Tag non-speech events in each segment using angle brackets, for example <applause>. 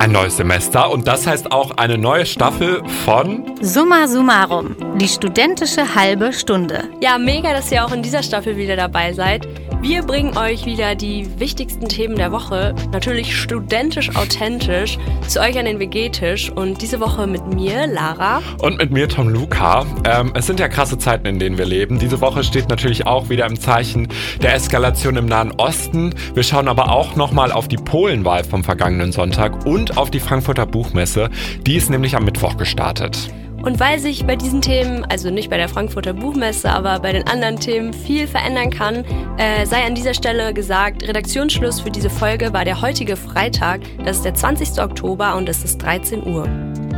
Ein neues Semester und das heißt auch eine neue Staffel von Summa Summarum, die studentische halbe Stunde. Ja, mega, dass ihr auch in dieser Staffel wieder dabei seid. Wir bringen euch wieder die wichtigsten Themen der Woche, natürlich studentisch authentisch, zu euch an den WG-Tisch und diese Woche mit mir, Lara. Und mit mir, Tom Luca. Ähm, es sind ja krasse Zeiten, in denen wir leben. Diese Woche steht natürlich auch wieder im Zeichen der Eskalation im Nahen Osten. Wir schauen aber auch nochmal auf die Polenwahl vom vergangenen Sonntag und auf die Frankfurter Buchmesse. Die ist nämlich am Mittwoch gestartet. Und weil sich bei diesen Themen, also nicht bei der Frankfurter Buchmesse, aber bei den anderen Themen viel verändern kann, äh, sei an dieser Stelle gesagt, Redaktionsschluss für diese Folge war der heutige Freitag, das ist der 20. Oktober und es ist 13 Uhr.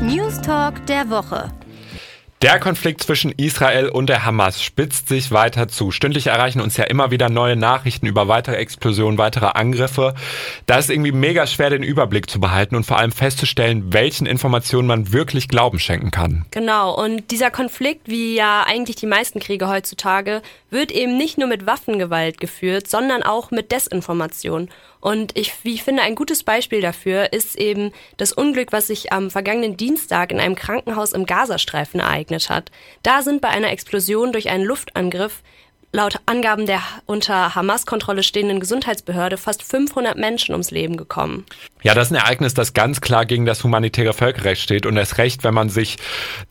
News Talk der Woche. Der Konflikt zwischen Israel und der Hamas spitzt sich weiter zu. Stündlich erreichen uns ja immer wieder neue Nachrichten über weitere Explosionen, weitere Angriffe. Da ist irgendwie mega schwer, den Überblick zu behalten und vor allem festzustellen, welchen Informationen man wirklich Glauben schenken kann. Genau, und dieser Konflikt, wie ja eigentlich die meisten Kriege heutzutage, wird eben nicht nur mit Waffengewalt geführt, sondern auch mit Desinformation. Und ich, wie ich finde, ein gutes Beispiel dafür ist eben das Unglück, was sich am vergangenen Dienstag in einem Krankenhaus im Gazastreifen ereignet hat. Da sind bei einer Explosion durch einen Luftangriff laut Angaben der unter Hamas-Kontrolle stehenden Gesundheitsbehörde fast 500 Menschen ums Leben gekommen. Ja, das ist ein Ereignis, das ganz klar gegen das humanitäre Völkerrecht steht und erst recht, wenn man sich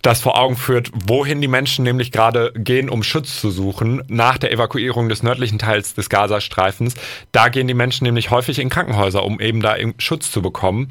das vor Augen führt, wohin die Menschen nämlich gerade gehen, um Schutz zu suchen, nach der Evakuierung des nördlichen Teils des Gazastreifens. Da gehen die Menschen nämlich häufig in Krankenhäuser, um eben da Schutz zu bekommen.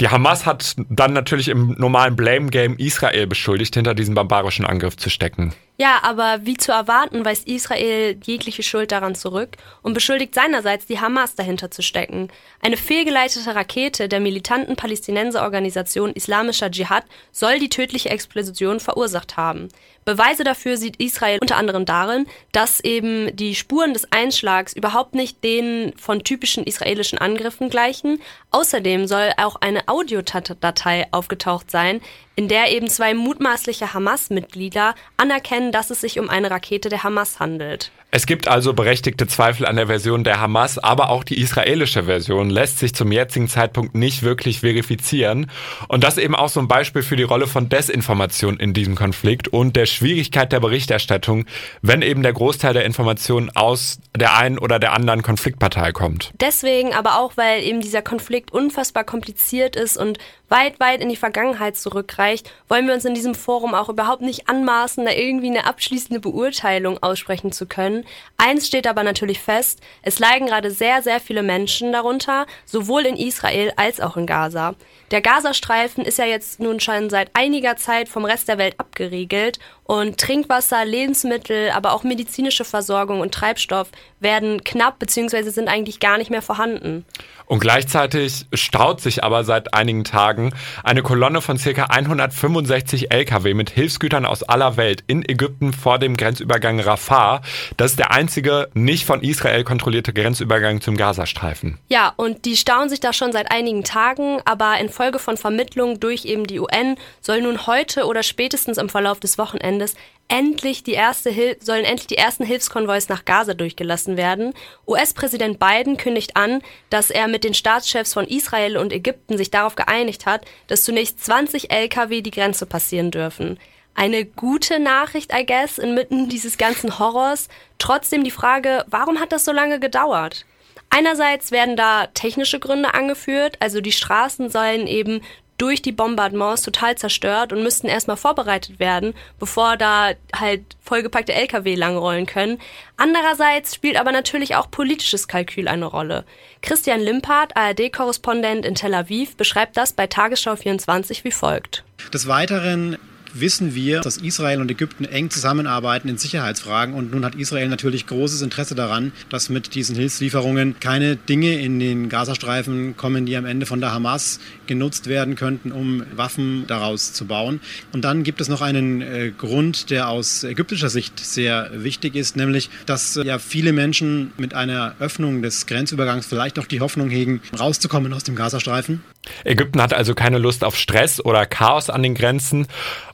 Die Hamas hat dann natürlich im normalen Blame Game Israel beschuldigt, hinter diesem barbarischen Angriff zu stecken. Ja, aber wie zu erwarten, weist Israel jegliche Schuld daran zurück und beschuldigt seinerseits die Hamas dahinter zu stecken. Eine fehlgeleitete Rakete der militanten Palästinenserorganisation Islamischer Dschihad soll die tödliche Explosion verursacht haben. Beweise dafür sieht Israel unter anderem darin, dass eben die Spuren des Einschlags überhaupt nicht denen von typischen israelischen Angriffen gleichen. Außerdem soll auch eine Audiodatei aufgetaucht sein, in der eben zwei mutmaßliche Hamas-Mitglieder anerkennen, dass es sich um eine Rakete der Hamas handelt. Es gibt also berechtigte Zweifel an der Version der Hamas, aber auch die israelische Version lässt sich zum jetzigen Zeitpunkt nicht wirklich verifizieren. Und das eben auch so ein Beispiel für die Rolle von Desinformation in diesem Konflikt und der Schwierigkeit der Berichterstattung, wenn eben der Großteil der Informationen aus der einen oder der anderen Konfliktpartei kommt. Deswegen, aber auch weil eben dieser Konflikt unfassbar kompliziert ist und weit, weit in die Vergangenheit zurückreicht, wollen wir uns in diesem Forum auch überhaupt nicht anmaßen, da irgendwie eine abschließende Beurteilung aussprechen zu können. Eins steht aber natürlich fest, es leiden gerade sehr, sehr viele Menschen darunter, sowohl in Israel als auch in Gaza. Der Gazastreifen ist ja jetzt nun schon seit einiger Zeit vom Rest der Welt abgeriegelt und Trinkwasser, Lebensmittel, aber auch medizinische Versorgung und Treibstoff werden knapp bzw. sind eigentlich gar nicht mehr vorhanden. Und gleichzeitig staut sich aber seit einigen Tagen eine Kolonne von ca. 165 Lkw mit Hilfsgütern aus aller Welt in Ägypten vor dem Grenzübergang Rafah. Das ist der einzige nicht von Israel kontrollierte Grenzübergang zum Gazastreifen. Ja, und die stauen sich da schon seit einigen Tagen, aber infolge von Vermittlung durch eben die UN soll nun heute oder spätestens im Verlauf des Wochenendes endlich die erste Hil sollen endlich die ersten Hilfskonvois nach Gaza durchgelassen werden. US-Präsident Biden kündigt an, dass er mit den Staatschefs von Israel und Ägypten sich darauf geeinigt hat, dass zunächst 20 Lkw die Grenze passieren dürfen. Eine gute Nachricht, I guess, inmitten dieses ganzen Horrors. Trotzdem die Frage, warum hat das so lange gedauert? Einerseits werden da technische Gründe angeführt, also die Straßen sollen eben durch die Bombardements total zerstört und müssten erstmal vorbereitet werden, bevor da halt vollgepackte Lkw langrollen können. Andererseits spielt aber natürlich auch politisches Kalkül eine Rolle. Christian Limpert, ARD-Korrespondent in Tel Aviv, beschreibt das bei Tagesschau 24 wie folgt. Des Weiteren wissen wir, dass Israel und Ägypten eng zusammenarbeiten in Sicherheitsfragen. Und nun hat Israel natürlich großes Interesse daran, dass mit diesen Hilfslieferungen keine Dinge in den Gazastreifen kommen, die am Ende von der Hamas genutzt werden könnten, um Waffen daraus zu bauen. Und dann gibt es noch einen äh, Grund, der aus ägyptischer Sicht sehr wichtig ist, nämlich, dass äh, ja viele Menschen mit einer Öffnung des Grenzübergangs vielleicht auch die Hoffnung hegen, rauszukommen aus dem Gazastreifen. Ägypten hat also keine Lust auf Stress oder Chaos an den Grenzen.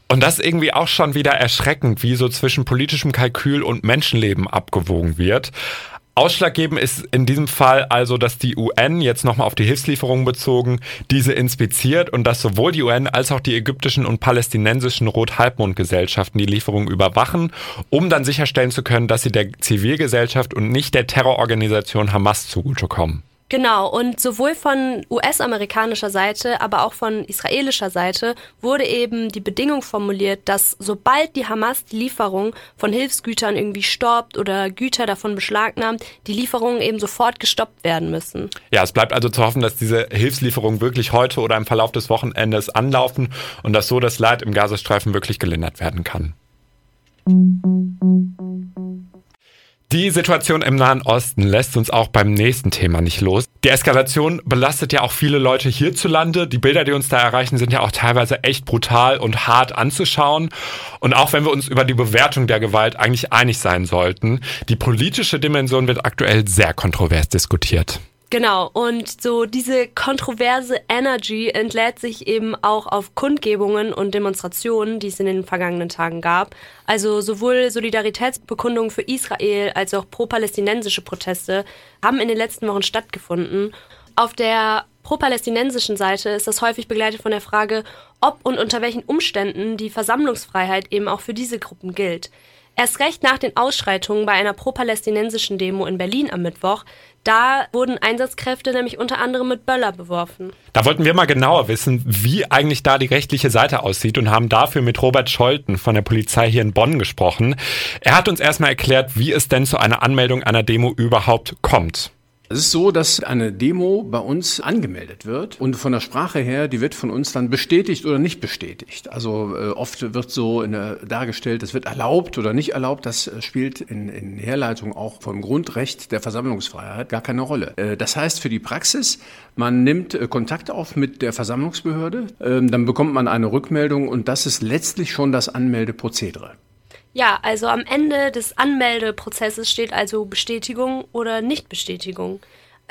Und das irgendwie auch schon wieder erschreckend, wie so zwischen politischem Kalkül und Menschenleben abgewogen wird. Ausschlaggebend ist in diesem Fall also, dass die UN jetzt nochmal auf die Hilfslieferungen bezogen diese inspiziert und dass sowohl die UN als auch die ägyptischen und palästinensischen Rot-Halbmond-Gesellschaften die Lieferungen überwachen, um dann sicherstellen zu können, dass sie der Zivilgesellschaft und nicht der Terrororganisation Hamas zugutekommen. Genau, und sowohl von US-amerikanischer Seite, aber auch von israelischer Seite wurde eben die Bedingung formuliert, dass sobald die Hamas die Lieferung von Hilfsgütern irgendwie stoppt oder Güter davon beschlagnahmt, die Lieferungen eben sofort gestoppt werden müssen. Ja, es bleibt also zu hoffen, dass diese Hilfslieferungen wirklich heute oder im Verlauf des Wochenendes anlaufen und dass so das Leid im Gazastreifen wirklich gelindert werden kann. Die Situation im Nahen Osten lässt uns auch beim nächsten Thema nicht los. Die Eskalation belastet ja auch viele Leute hierzulande. Die Bilder, die uns da erreichen, sind ja auch teilweise echt brutal und hart anzuschauen. Und auch wenn wir uns über die Bewertung der Gewalt eigentlich einig sein sollten, die politische Dimension wird aktuell sehr kontrovers diskutiert. Genau, und so diese kontroverse Energy entlädt sich eben auch auf Kundgebungen und Demonstrationen, die es in den vergangenen Tagen gab. Also sowohl Solidaritätsbekundungen für Israel als auch pro-palästinensische Proteste haben in den letzten Wochen stattgefunden. Auf der pro-palästinensischen Seite ist das häufig begleitet von der Frage, ob und unter welchen Umständen die Versammlungsfreiheit eben auch für diese Gruppen gilt. Erst recht nach den Ausschreitungen bei einer pro-palästinensischen Demo in Berlin am Mittwoch, da wurden Einsatzkräfte nämlich unter anderem mit Böller beworfen. Da wollten wir mal genauer wissen, wie eigentlich da die rechtliche Seite aussieht und haben dafür mit Robert Scholten von der Polizei hier in Bonn gesprochen. Er hat uns erstmal erklärt, wie es denn zu einer Anmeldung einer Demo überhaupt kommt. Es ist so, dass eine Demo bei uns angemeldet wird und von der Sprache her, die wird von uns dann bestätigt oder nicht bestätigt. Also äh, oft wird so der, dargestellt, es wird erlaubt oder nicht erlaubt. Das äh, spielt in, in Herleitung auch vom Grundrecht der Versammlungsfreiheit gar keine Rolle. Äh, das heißt für die Praxis, man nimmt äh, Kontakt auf mit der Versammlungsbehörde, ähm, dann bekommt man eine Rückmeldung und das ist letztlich schon das Anmeldeprozedere. Ja, also am Ende des Anmeldeprozesses steht also Bestätigung oder Nichtbestätigung.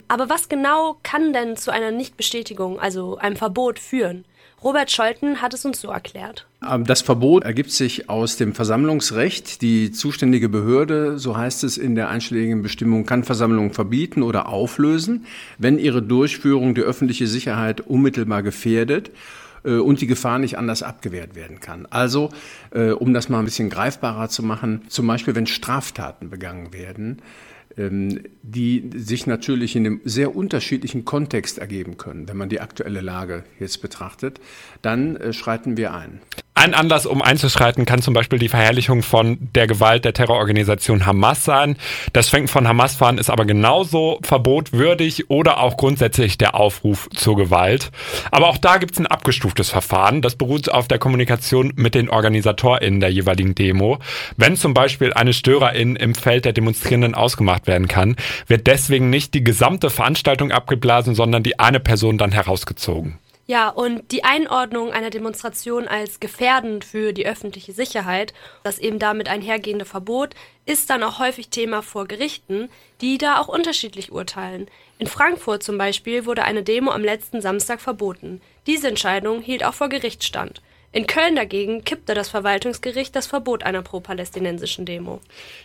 Aber was genau kann denn zu einer Nichtbestätigung, also einem Verbot, führen? Robert Scholten hat es uns so erklärt. Ähm, das Verbot ergibt sich aus dem Versammlungsrecht. Die zuständige Behörde, so heißt es in der einschlägigen Bestimmung, kann Versammlungen verbieten oder auflösen, wenn ihre Durchführung die öffentliche Sicherheit unmittelbar gefährdet äh, und die Gefahr nicht anders abgewehrt werden kann. Also, äh, um das mal ein bisschen greifbarer zu machen, zum Beispiel wenn Straftaten begangen werden, ähm, die sich natürlich in einem sehr unterschiedlichen Kontext ergeben können, wenn man die aktuelle Lage jetzt betrachtet, dann äh, schreiten wir ein. Ein Anlass, um einzuschreiten, kann zum Beispiel die Verherrlichung von der Gewalt der Terrororganisation Hamas sein. Das Schwenken von Hamas-Fahnen ist aber genauso verbotwürdig oder auch grundsätzlich der Aufruf zur Gewalt. Aber auch da gibt es ein abgestuftes Verfahren. Das beruht auf der Kommunikation mit den OrganisatorInnen der jeweiligen Demo. Wenn zum Beispiel eine Störerin im Feld der Demonstrierenden ausgemacht werden kann, wird deswegen nicht die gesamte Veranstaltung abgeblasen, sondern die eine Person dann herausgezogen. Ja, und die Einordnung einer Demonstration als gefährdend für die öffentliche Sicherheit, das eben damit einhergehende Verbot, ist dann auch häufig Thema vor Gerichten, die da auch unterschiedlich urteilen. In Frankfurt zum Beispiel wurde eine Demo am letzten Samstag verboten. Diese Entscheidung hielt auch vor Gericht stand. In Köln dagegen kippte das Verwaltungsgericht das Verbot einer pro-palästinensischen Demo.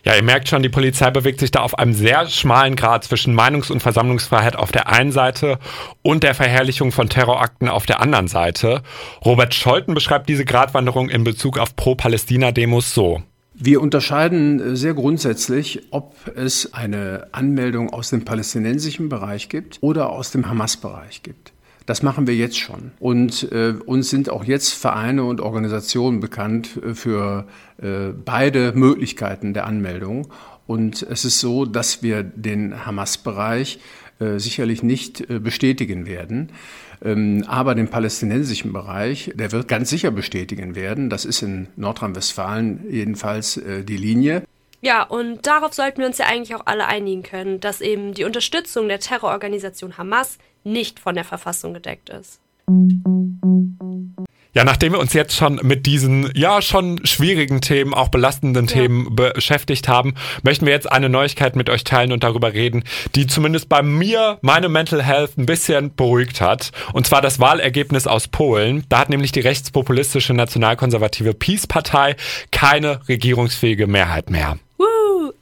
Ja, ihr merkt schon, die Polizei bewegt sich da auf einem sehr schmalen Grad zwischen Meinungs- und Versammlungsfreiheit auf der einen Seite und der Verherrlichung von Terrorakten auf der anderen Seite. Robert Scholten beschreibt diese Gratwanderung in Bezug auf Pro-Palästina-Demos so. Wir unterscheiden sehr grundsätzlich, ob es eine Anmeldung aus dem palästinensischen Bereich gibt oder aus dem Hamas-Bereich gibt. Das machen wir jetzt schon. Und äh, uns sind auch jetzt Vereine und Organisationen bekannt äh, für äh, beide Möglichkeiten der Anmeldung. Und es ist so, dass wir den Hamas-Bereich äh, sicherlich nicht äh, bestätigen werden. Ähm, aber den palästinensischen Bereich, der wird ganz sicher bestätigen werden. Das ist in Nordrhein-Westfalen jedenfalls äh, die Linie. Ja, und darauf sollten wir uns ja eigentlich auch alle einigen können, dass eben die Unterstützung der Terrororganisation Hamas nicht von der Verfassung gedeckt ist. Ja, nachdem wir uns jetzt schon mit diesen ja schon schwierigen Themen, auch belastenden ja. Themen beschäftigt haben, möchten wir jetzt eine Neuigkeit mit euch teilen und darüber reden, die zumindest bei mir meine Mental Health ein bisschen beruhigt hat. Und zwar das Wahlergebnis aus Polen. Da hat nämlich die rechtspopulistische nationalkonservative Peace-Partei keine regierungsfähige Mehrheit mehr.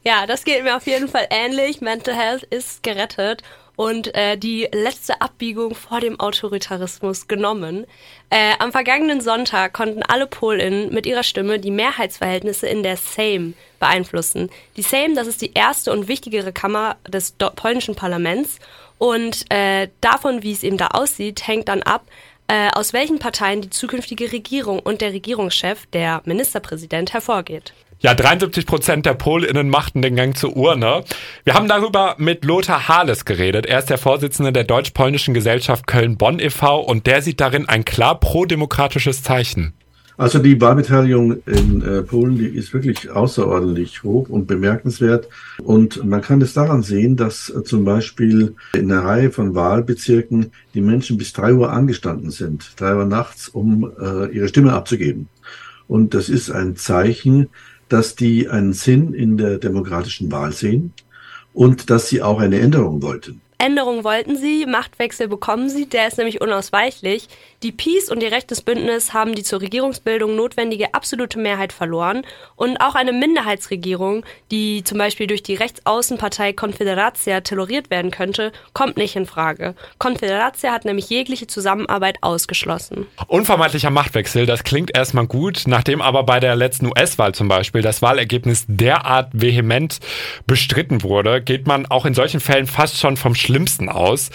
Ja, das geht mir auf jeden Fall ähnlich. Mental Health ist gerettet und äh, die letzte Abbiegung vor dem Autoritarismus genommen. Äh, am vergangenen Sonntag konnten alle PolInnen mit ihrer Stimme die Mehrheitsverhältnisse in der Sejm beeinflussen. Die Sejm, das ist die erste und wichtigere Kammer des polnischen Parlaments und äh, davon, wie es eben da aussieht, hängt dann ab, äh, aus welchen Parteien die zukünftige Regierung und der Regierungschef, der Ministerpräsident, hervorgeht. Ja, 73 Prozent der PolInnen machten den Gang zur Urne. Wir haben darüber mit Lothar Hales geredet. Er ist der Vorsitzende der Deutsch-Polnischen Gesellschaft Köln-Bonn e.V. und der sieht darin ein klar pro-demokratisches Zeichen. Also die Wahlbeteiligung in äh, Polen, die ist wirklich außerordentlich hoch und bemerkenswert. Und man kann es daran sehen, dass äh, zum Beispiel in einer Reihe von Wahlbezirken die Menschen bis drei Uhr angestanden sind, drei Uhr nachts, um äh, ihre Stimme abzugeben. Und das ist ein Zeichen, dass die einen Sinn in der demokratischen Wahl sehen und dass sie auch eine Änderung wollten. Änderungen wollten sie, Machtwechsel bekommen sie, der ist nämlich unausweichlich. Die Peace und ihr rechtes Bündnis haben die zur Regierungsbildung notwendige absolute Mehrheit verloren und auch eine Minderheitsregierung, die zum Beispiel durch die Rechtsaußenpartei Confederatia toleriert werden könnte, kommt nicht in Frage. Confederatia hat nämlich jegliche Zusammenarbeit ausgeschlossen. Unvermeidlicher Machtwechsel, das klingt erstmal gut, nachdem aber bei der letzten US-Wahl zum Beispiel das Wahlergebnis derart vehement bestritten wurde, geht man auch in solchen Fällen fast schon vom Schlimmsten aus.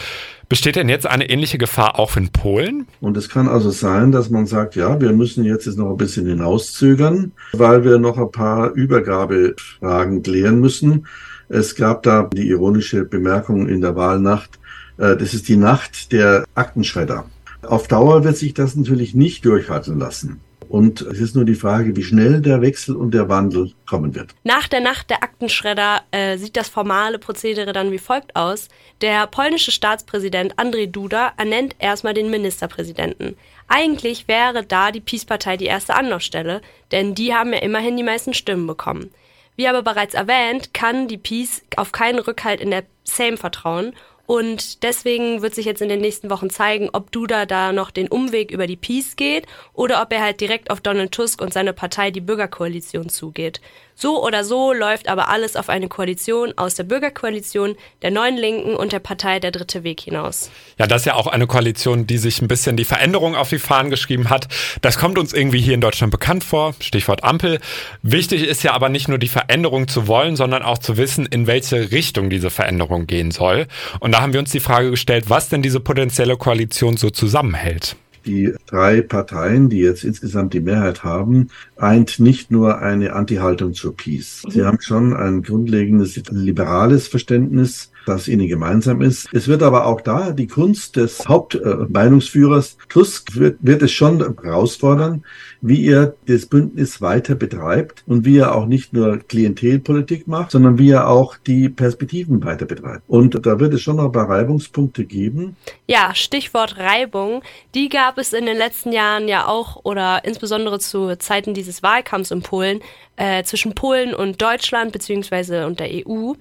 Besteht denn jetzt eine ähnliche Gefahr auch in Polen? Und es kann also sein, dass man sagt, ja, wir müssen jetzt, noch ein bisschen hinauszögern, weil wir noch ein paar Übergabefragen klären müssen. Es gab da die ironische Bemerkung in der Wahlnacht, äh, das ist die Nacht der Aktenschredder. Auf Dauer wird sich das natürlich nicht durchhalten lassen. Und es ist nur die Frage, wie schnell der Wechsel und der Wandel kommen wird. Nach der Nacht der Aktenschredder äh, sieht das formale Prozedere dann wie folgt aus. Der polnische Staatspräsident Andrzej Duda ernennt erstmal den Ministerpräsidenten. Eigentlich wäre da die Peace-Partei die erste Anlaufstelle, denn die haben ja immerhin die meisten Stimmen bekommen. Wie aber bereits erwähnt, kann die Peace auf keinen Rückhalt in der Sejm vertrauen und deswegen wird sich jetzt in den nächsten Wochen zeigen, ob Duda da noch den Umweg über die Peace geht oder ob er halt direkt auf Donald Tusk und seine Partei, die Bürgerkoalition, zugeht. So oder so läuft aber alles auf eine Koalition aus der Bürgerkoalition, der Neuen Linken und der Partei Der Dritte Weg hinaus. Ja, das ist ja auch eine Koalition, die sich ein bisschen die Veränderung auf die Fahnen geschrieben hat. Das kommt uns irgendwie hier in Deutschland bekannt vor. Stichwort Ampel. Wichtig ist ja aber nicht nur die Veränderung zu wollen, sondern auch zu wissen, in welche Richtung diese Veränderung gehen soll. Und da haben wir uns die Frage gestellt, was denn diese potenzielle Koalition so zusammenhält die drei Parteien, die jetzt insgesamt die Mehrheit haben, eint nicht nur eine Anti-Haltung zur Peace. Sie haben schon ein grundlegendes liberales Verständnis das ihnen gemeinsam ist. Es wird aber auch da die Kunst des Hauptmeinungsführers äh, Tusk wird, wird es schon herausfordern, wie er das Bündnis weiter betreibt und wie er auch nicht nur Klientelpolitik macht, sondern wie er auch die Perspektiven weiter betreibt. Und da wird es schon noch ein paar Reibungspunkte geben. Ja, Stichwort Reibung. Die gab es in den letzten Jahren ja auch oder insbesondere zu Zeiten dieses Wahlkampfs in Polen äh, zwischen Polen und Deutschland beziehungsweise und der EU.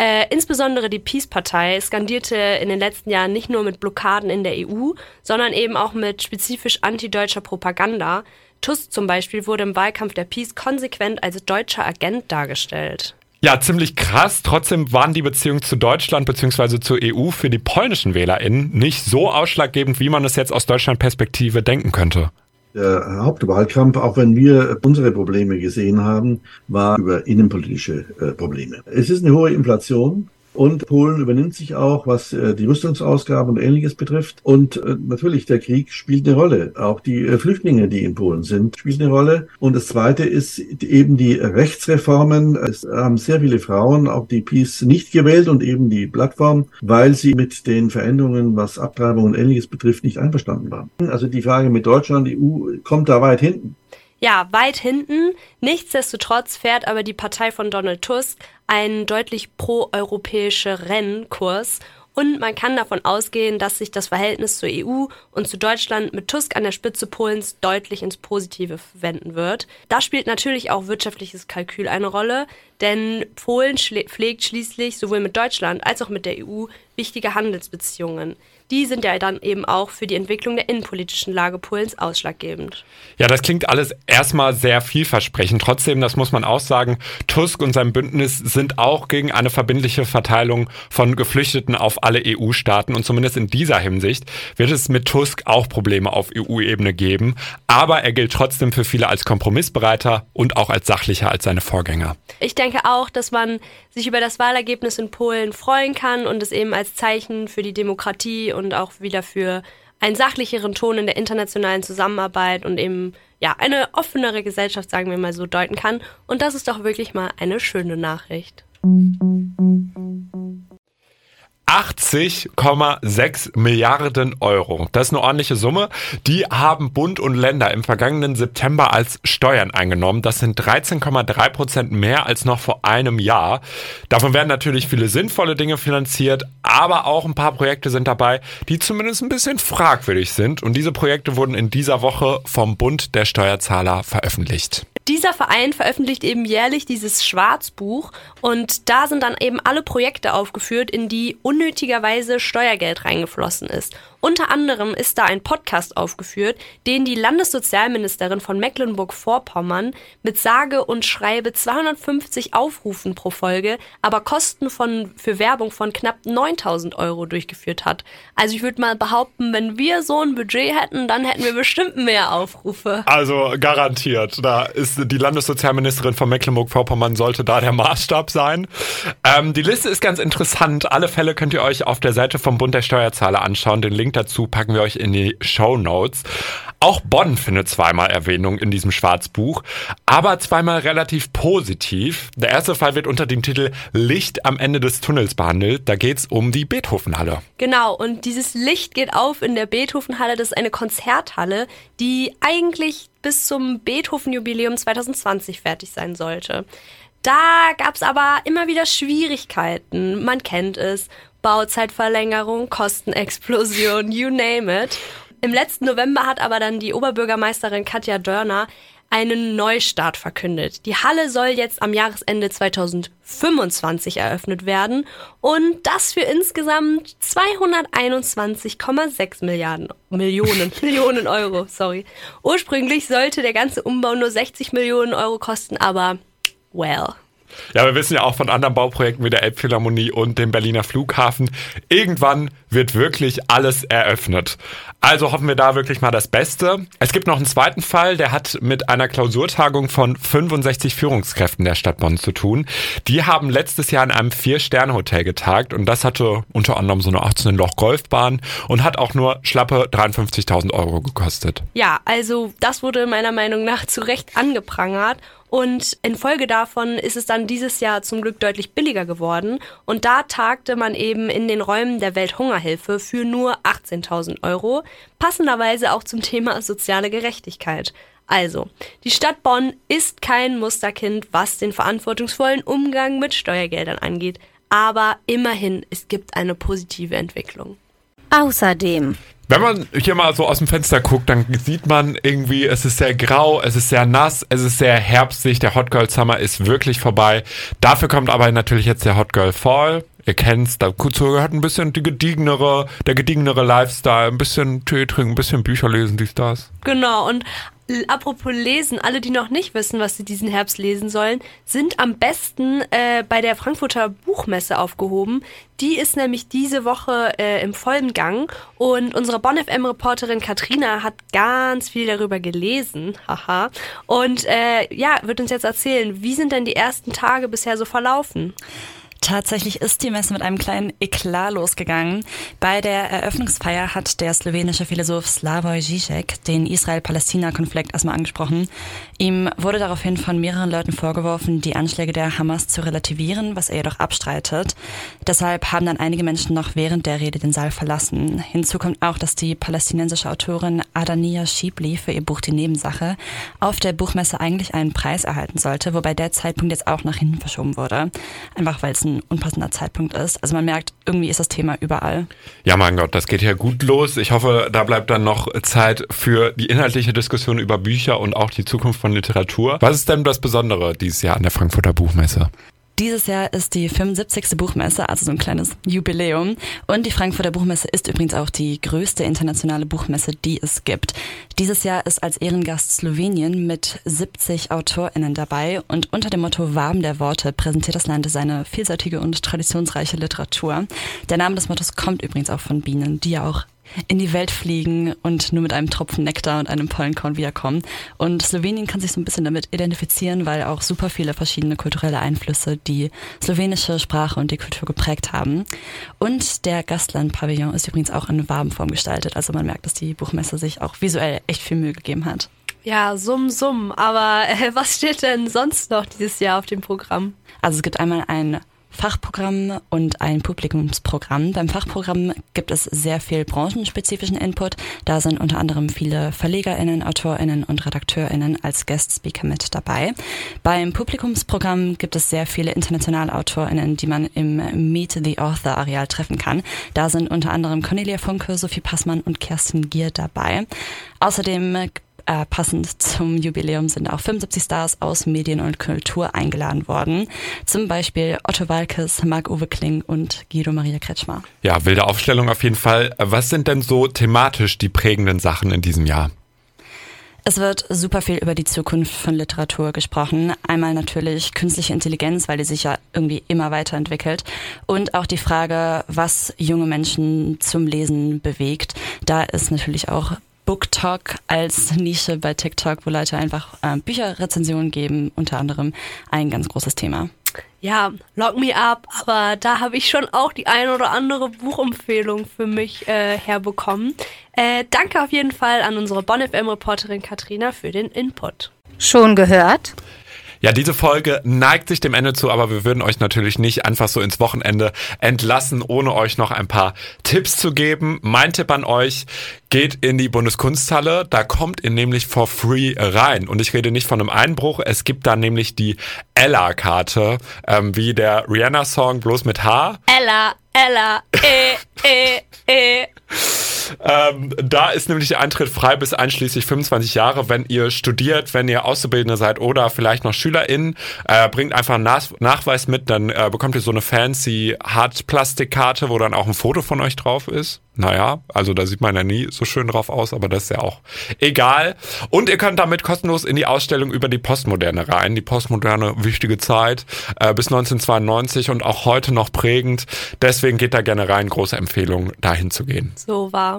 Äh, insbesondere die Peace-Partei skandierte in den letzten Jahren nicht nur mit Blockaden in der EU, sondern eben auch mit spezifisch antideutscher Propaganda. Tusk zum Beispiel wurde im Wahlkampf der Peace konsequent als deutscher Agent dargestellt. Ja, ziemlich krass. Trotzdem waren die Beziehungen zu Deutschland bzw. zur EU für die polnischen WählerInnen nicht so ausschlaggebend, wie man es jetzt aus Deutschland Perspektive denken könnte. Der Hauptwahlkampf, auch wenn wir unsere Probleme gesehen haben, war über innenpolitische äh, Probleme. Es ist eine hohe Inflation. Und Polen übernimmt sich auch, was äh, die Rüstungsausgaben und ähnliches betrifft. Und äh, natürlich, der Krieg spielt eine Rolle. Auch die äh, Flüchtlinge, die in Polen sind, spielen eine Rolle. Und das Zweite ist eben die Rechtsreformen. Es haben sehr viele Frauen auch die Peace nicht gewählt und eben die Plattform, weil sie mit den Veränderungen, was Abtreibung und ähnliches betrifft, nicht einverstanden waren. Also die Frage mit Deutschland, die EU kommt da weit hinten. Ja, weit hinten. Nichtsdestotrotz fährt aber die Partei von Donald Tusk einen deutlich proeuropäischeren Kurs und man kann davon ausgehen, dass sich das Verhältnis zur EU und zu Deutschland mit Tusk an der Spitze Polens deutlich ins Positive wenden wird. Da spielt natürlich auch wirtschaftliches Kalkül eine Rolle, denn Polen pflegt schließlich sowohl mit Deutschland als auch mit der EU wichtige Handelsbeziehungen. Die sind ja dann eben auch für die Entwicklung der innenpolitischen Lage Polens ausschlaggebend. Ja, das klingt alles erstmal sehr vielversprechend. Trotzdem, das muss man auch sagen, Tusk und sein Bündnis sind auch gegen eine verbindliche Verteilung von Geflüchteten auf alle EU-Staaten. Und zumindest in dieser Hinsicht wird es mit Tusk auch Probleme auf EU-Ebene geben. Aber er gilt trotzdem für viele als kompromissbereiter und auch als sachlicher als seine Vorgänger. Ich denke auch, dass man sich über das Wahlergebnis in Polen freuen kann und es eben als Zeichen für die Demokratie und auch wieder für einen sachlicheren Ton in der internationalen Zusammenarbeit und eben ja eine offenere Gesellschaft, sagen wir mal so, deuten kann. Und das ist doch wirklich mal eine schöne Nachricht. 80,6 Milliarden Euro. Das ist eine ordentliche Summe. Die haben Bund und Länder im vergangenen September als Steuern eingenommen. Das sind 13,3 Prozent mehr als noch vor einem Jahr. Davon werden natürlich viele sinnvolle Dinge finanziert, aber auch ein paar Projekte sind dabei, die zumindest ein bisschen fragwürdig sind. Und diese Projekte wurden in dieser Woche vom Bund der Steuerzahler veröffentlicht. Dieser Verein veröffentlicht eben jährlich dieses Schwarzbuch und da sind dann eben alle Projekte aufgeführt, in die unnötigerweise Steuergeld reingeflossen ist. Unter anderem ist da ein Podcast aufgeführt, den die Landessozialministerin von Mecklenburg-Vorpommern mit sage und schreibe 250 Aufrufen pro Folge, aber Kosten von, für Werbung von knapp 9000 Euro durchgeführt hat. Also ich würde mal behaupten, wenn wir so ein Budget hätten, dann hätten wir bestimmt mehr Aufrufe. Also garantiert. Da ist die Landessozialministerin von Mecklenburg-Vorpommern sollte da der Maßstab sein. Ähm, die Liste ist ganz interessant. Alle Fälle könnt ihr euch auf der Seite vom Bund der Steuerzahler anschauen. Den Link Link dazu packen wir euch in die Show Notes. Auch Bonn findet zweimal Erwähnung in diesem Schwarzbuch, aber zweimal relativ positiv. Der erste Fall wird unter dem Titel Licht am Ende des Tunnels behandelt. Da geht es um die Beethovenhalle. Genau, und dieses Licht geht auf in der Beethovenhalle. Das ist eine Konzerthalle, die eigentlich bis zum Beethoven-Jubiläum 2020 fertig sein sollte. Da gab es aber immer wieder Schwierigkeiten. Man kennt es. Bauzeitverlängerung, Kostenexplosion, you name it. Im letzten November hat aber dann die Oberbürgermeisterin Katja Dörner einen Neustart verkündet. Die Halle soll jetzt am Jahresende 2025 eröffnet werden und das für insgesamt 221,6 Milliarden Millionen <laughs> Millionen Euro, sorry. Ursprünglich sollte der ganze Umbau nur 60 Millionen Euro kosten, aber well. Ja, wir wissen ja auch von anderen Bauprojekten wie der Elbphilharmonie und dem Berliner Flughafen. Irgendwann wird wirklich alles eröffnet. Also hoffen wir da wirklich mal das Beste. Es gibt noch einen zweiten Fall, der hat mit einer Klausurtagung von 65 Führungskräften der Stadt Bonn zu tun. Die haben letztes Jahr in einem Vier-Sterne-Hotel getagt und das hatte unter anderem so eine 18-Loch-Golfbahn und hat auch nur schlappe 53.000 Euro gekostet. Ja, also das wurde meiner Meinung nach zu Recht angeprangert und infolge davon ist es dann dieses Jahr zum Glück deutlich billiger geworden. Und da tagte man eben in den Räumen der Welthungerhilfe für nur 18.000 Euro. Passenderweise auch zum Thema soziale Gerechtigkeit. Also, die Stadt Bonn ist kein Musterkind, was den verantwortungsvollen Umgang mit Steuergeldern angeht. Aber immerhin, es gibt eine positive Entwicklung. Außerdem wenn man hier mal so aus dem Fenster guckt, dann sieht man irgendwie, es ist sehr grau, es ist sehr nass, es ist sehr herbstlich, der Hot Girl Summer ist wirklich vorbei. Dafür kommt aber natürlich jetzt der Hot Girl Fall. Ihr kennt's, dazu gehört ein bisschen die gediegenere, der gediegenere Lifestyle, ein bisschen Tee trinken, ein bisschen Bücher lesen, dies, das. Genau, und apropos lesen, alle, die noch nicht wissen, was sie diesen Herbst lesen sollen, sind am besten äh, bei der Frankfurter Buchmesse aufgehoben. Die ist nämlich diese Woche äh, im vollen Gang und unsere Bonn FM Reporterin Katrina hat ganz viel darüber gelesen, haha. Und äh, ja, wird uns jetzt erzählen, wie sind denn die ersten Tage bisher so verlaufen? Tatsächlich ist die Messe mit einem kleinen Eklat losgegangen. Bei der Eröffnungsfeier hat der slowenische Philosoph Slavoj Žižek den Israel-Palästina-Konflikt erstmal angesprochen. Ihm wurde daraufhin von mehreren Leuten vorgeworfen, die Anschläge der Hamas zu relativieren, was er jedoch abstreitet. Deshalb haben dann einige Menschen noch während der Rede den Saal verlassen. Hinzu kommt auch, dass die palästinensische Autorin Adania Shibli für ihr Buch Die Nebensache auf der Buchmesse eigentlich einen Preis erhalten sollte, wobei der Zeitpunkt jetzt auch nach hinten verschoben wurde. Einfach weil es ein unpassender Zeitpunkt ist. Also man merkt, irgendwie ist das Thema überall. Ja, mein Gott, das geht ja gut los. Ich hoffe, da bleibt dann noch Zeit für die inhaltliche Diskussion über Bücher und auch die Zukunft von Literatur. Was ist denn das Besondere dieses Jahr an der Frankfurter Buchmesse? Dieses Jahr ist die 75. Buchmesse, also so ein kleines Jubiläum. Und die Frankfurter Buchmesse ist übrigens auch die größte internationale Buchmesse, die es gibt. Dieses Jahr ist als Ehrengast Slowenien mit 70 AutorInnen dabei und unter dem Motto Warm der Worte präsentiert das Land seine vielseitige und traditionsreiche Literatur. Der Name des Mottos kommt übrigens auch von Bienen, die ja auch in die Welt fliegen und nur mit einem Tropfen Nektar und einem Pollenkorn wiederkommen. Und Slowenien kann sich so ein bisschen damit identifizieren, weil auch super viele verschiedene kulturelle Einflüsse die slowenische Sprache und die Kultur geprägt haben. Und der Gastland-Pavillon ist übrigens auch in Wabenform gestaltet. Also man merkt, dass die Buchmesse sich auch visuell echt viel Mühe gegeben hat. Ja, summ, summ. Aber äh, was steht denn sonst noch dieses Jahr auf dem Programm? Also es gibt einmal ein Fachprogramm und ein Publikumsprogramm. Beim Fachprogramm gibt es sehr viel branchenspezifischen Input. Da sind unter anderem viele VerlegerInnen, AutorInnen und RedakteurInnen als Guest Speaker mit dabei. Beim Publikumsprogramm gibt es sehr viele internationale AutorInnen, die man im Meet the Author Areal treffen kann. Da sind unter anderem Cornelia Funke, Sophie Passmann und Kerstin Gier dabei. Außerdem äh, passend zum Jubiläum sind auch 75 Stars aus Medien und Kultur eingeladen worden. Zum Beispiel Otto Walkes, Marc-Uwe Kling und Guido Maria Kretschmer. Ja, wilde Aufstellung auf jeden Fall. Was sind denn so thematisch die prägenden Sachen in diesem Jahr? Es wird super viel über die Zukunft von Literatur gesprochen. Einmal natürlich künstliche Intelligenz, weil die sich ja irgendwie immer weiterentwickelt. Und auch die Frage, was junge Menschen zum Lesen bewegt. Da ist natürlich auch BookTok als Nische bei TikTok, wo Leute einfach äh, Bücherrezensionen geben, unter anderem ein ganz großes Thema. Ja, Lock Me Up, aber da habe ich schon auch die ein oder andere Buchempfehlung für mich äh, herbekommen. Äh, danke auf jeden Fall an unsere Bonn FM-Reporterin Katrina für den Input. Schon gehört? Ja, diese Folge neigt sich dem Ende zu, aber wir würden euch natürlich nicht einfach so ins Wochenende entlassen, ohne euch noch ein paar Tipps zu geben. Mein Tipp an euch, geht in die Bundeskunsthalle, da kommt ihr nämlich for free rein. Und ich rede nicht von einem Einbruch, es gibt da nämlich die Ella-Karte, ähm, wie der Rihanna-Song, bloß mit H. Ella, Ella, eh, eh, eh. <laughs> Ähm, da ist nämlich der Eintritt frei bis einschließlich 25 Jahre. Wenn ihr studiert, wenn ihr Auszubildende seid oder vielleicht noch SchülerInnen, äh, bringt einfach einen Nas Nachweis mit, dann äh, bekommt ihr so eine fancy Hartplastikkarte, wo dann auch ein Foto von euch drauf ist. Naja, also da sieht man ja nie so schön drauf aus, aber das ist ja auch egal. Und ihr könnt damit kostenlos in die Ausstellung über die Postmoderne rein. Die Postmoderne, wichtige Zeit, äh, bis 1992 und auch heute noch prägend. Deswegen geht da gerne rein. Große Empfehlung, dahin zu gehen. So war.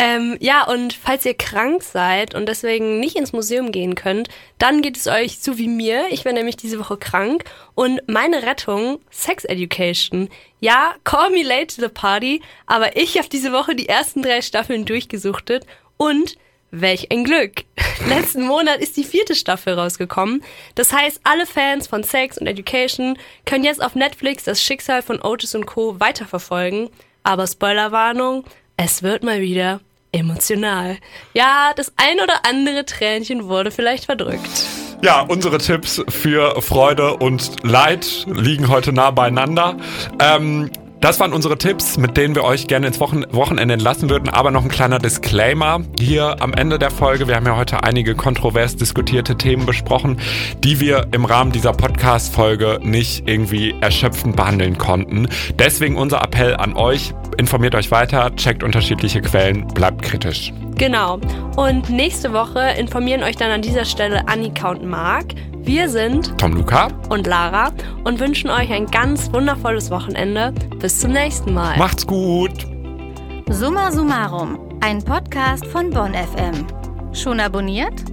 Ähm, ja, und falls ihr krank seid und deswegen nicht ins Museum gehen könnt, dann geht es euch so wie mir. Ich bin nämlich diese Woche krank und meine Rettung, Sex Education. Ja, call me late to the party, aber ich habe diese Woche die ersten drei Staffeln durchgesuchtet und Welch ein Glück! <laughs> Letzten Monat ist die vierte Staffel rausgekommen. Das heißt, alle Fans von Sex und Education können jetzt auf Netflix das Schicksal von Otis und Co. weiterverfolgen. Aber Spoilerwarnung, es wird mal wieder emotional. Ja, das ein oder andere Tränchen wurde vielleicht verdrückt. Ja, unsere Tipps für Freude und Leid liegen heute nah beieinander. Ähm, das waren unsere Tipps, mit denen wir euch gerne ins Wochen Wochenende entlassen würden. Aber noch ein kleiner Disclaimer hier am Ende der Folge. Wir haben ja heute einige kontrovers diskutierte Themen besprochen, die wir im Rahmen dieser Podcast-Folge nicht irgendwie erschöpfend behandeln konnten. Deswegen unser Appell an euch. Informiert euch weiter, checkt unterschiedliche Quellen, bleibt kritisch. Genau. Und nächste Woche informieren euch dann an dieser Stelle Annika und Marc. Wir sind Tom Luca und Lara und wünschen euch ein ganz wundervolles Wochenende. Bis zum nächsten Mal. Macht's gut. Summa Summarum, ein Podcast von Bonn FM. Schon abonniert?